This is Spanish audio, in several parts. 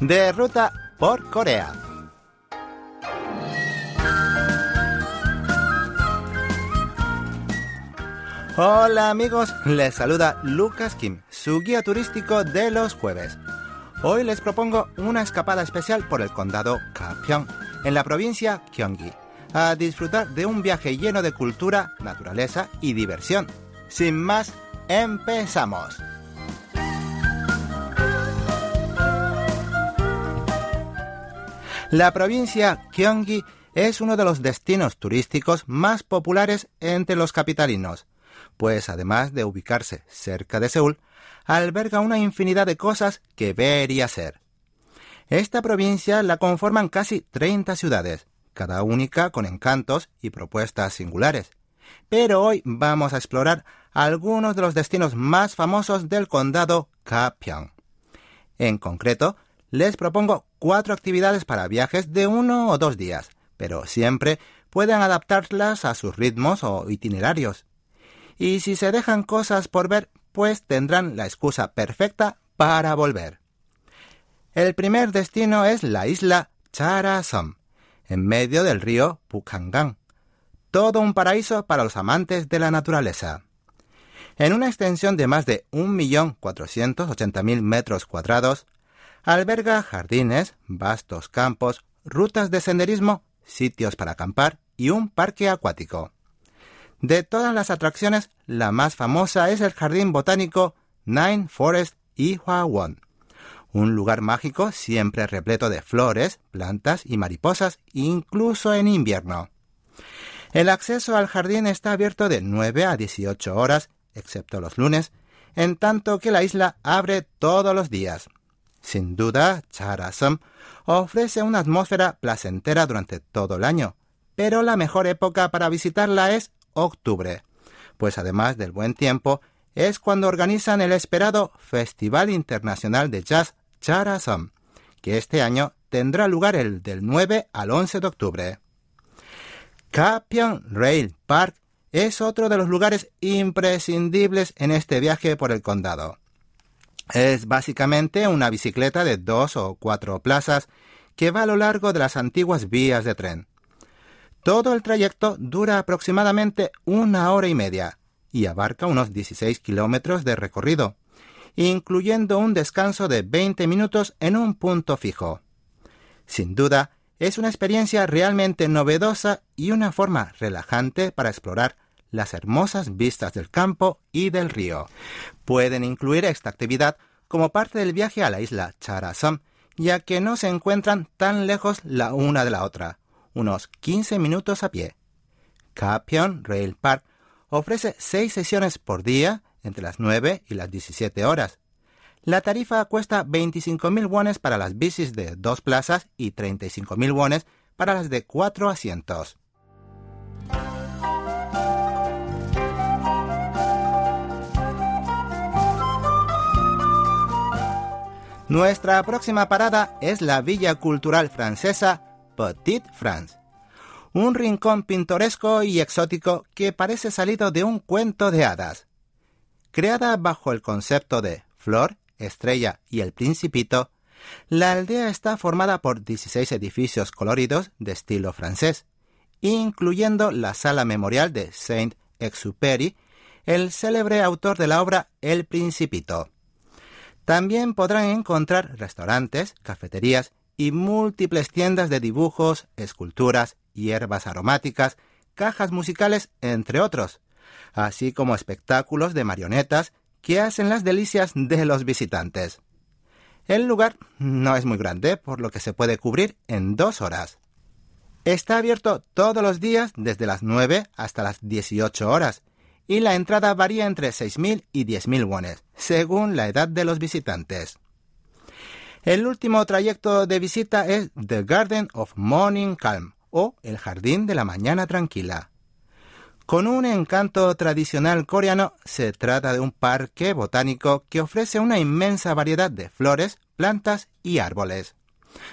de ruta por Corea. Hola amigos, les saluda Lucas Kim, su guía turístico de los jueves. Hoy les propongo una escapada especial por el condado Gapyeong, en la provincia Gyeonggi, a disfrutar de un viaje lleno de cultura, naturaleza y diversión. Sin más, empezamos. La provincia Gyeonggi es uno de los destinos turísticos más populares entre los capitalinos, pues además de ubicarse cerca de Seúl, alberga una infinidad de cosas que ver y hacer. Esta provincia la conforman casi 30 ciudades, cada única con encantos y propuestas singulares. Pero hoy vamos a explorar algunos de los destinos más famosos del condado Gapyeong. En concreto, les propongo cuatro actividades para viajes de uno o dos días, pero siempre pueden adaptarlas a sus ritmos o itinerarios. Y si se dejan cosas por ver, pues tendrán la excusa perfecta para volver. El primer destino es la isla Charasom, en medio del río Pukhangang. Todo un paraíso para los amantes de la naturaleza. En una extensión de más de 1.480.000 metros cuadrados, Alberga jardines, vastos campos, rutas de senderismo, sitios para acampar y un parque acuático. De todas las atracciones, la más famosa es el jardín botánico Nine Forest Ihwawon, un lugar mágico siempre repleto de flores, plantas y mariposas, incluso en invierno. El acceso al jardín está abierto de 9 a 18 horas, excepto los lunes, en tanto que la isla abre todos los días. Sin duda, Charasam ofrece una atmósfera placentera durante todo el año, pero la mejor época para visitarla es octubre, pues además del buen tiempo, es cuando organizan el esperado Festival Internacional de Jazz Charasam, que este año tendrá lugar el del 9 al 11 de octubre. Kapian Rail Park es otro de los lugares imprescindibles en este viaje por el condado. Es básicamente una bicicleta de dos o cuatro plazas que va a lo largo de las antiguas vías de tren. Todo el trayecto dura aproximadamente una hora y media y abarca unos 16 kilómetros de recorrido, incluyendo un descanso de 20 minutos en un punto fijo. Sin duda, es una experiencia realmente novedosa y una forma relajante para explorar las hermosas vistas del campo y del río. Pueden incluir esta actividad como parte del viaje a la isla Charasam, ya que no se encuentran tan lejos la una de la otra, unos 15 minutos a pie. Kapion Rail Park ofrece seis sesiones por día entre las 9 y las 17 horas. La tarifa cuesta 25.000 wones para las bicis de dos plazas y 35.000 wones para las de cuatro asientos. Nuestra próxima parada es la Villa Cultural Francesa Petite France, un rincón pintoresco y exótico que parece salido de un cuento de hadas. Creada bajo el concepto de Flor, Estrella y el Principito, la aldea está formada por 16 edificios coloridos de estilo francés, incluyendo la sala memorial de Saint-Exupéry, el célebre autor de la obra El Principito. También podrán encontrar restaurantes, cafeterías y múltiples tiendas de dibujos, esculturas, hierbas aromáticas, cajas musicales, entre otros, así como espectáculos de marionetas que hacen las delicias de los visitantes. El lugar no es muy grande, por lo que se puede cubrir en dos horas. Está abierto todos los días desde las 9 hasta las 18 horas y la entrada varía entre 6.000 y 10.000 wones, según la edad de los visitantes. El último trayecto de visita es The Garden of Morning Calm, o el Jardín de la Mañana Tranquila. Con un encanto tradicional coreano, se trata de un parque botánico que ofrece una inmensa variedad de flores, plantas y árboles.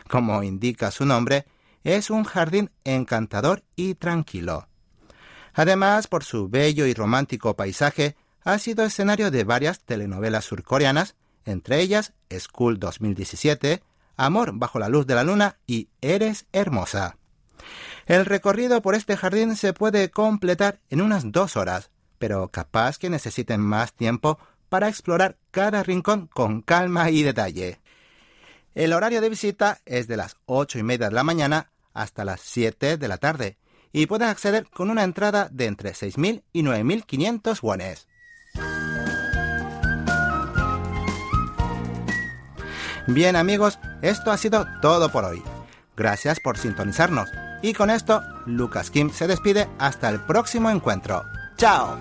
Como indica su nombre, es un jardín encantador y tranquilo. Además, por su bello y romántico paisaje, ha sido escenario de varias telenovelas surcoreanas, entre ellas School 2017, Amor bajo la luz de la luna y Eres hermosa. El recorrido por este jardín se puede completar en unas dos horas, pero capaz que necesiten más tiempo para explorar cada rincón con calma y detalle. El horario de visita es de las ocho y media de la mañana hasta las 7 de la tarde y pueden acceder con una entrada de entre 6.000 y 9.500 wones. Bien amigos, esto ha sido todo por hoy. Gracias por sintonizarnos. Y con esto, Lucas Kim se despide hasta el próximo encuentro. ¡Chao!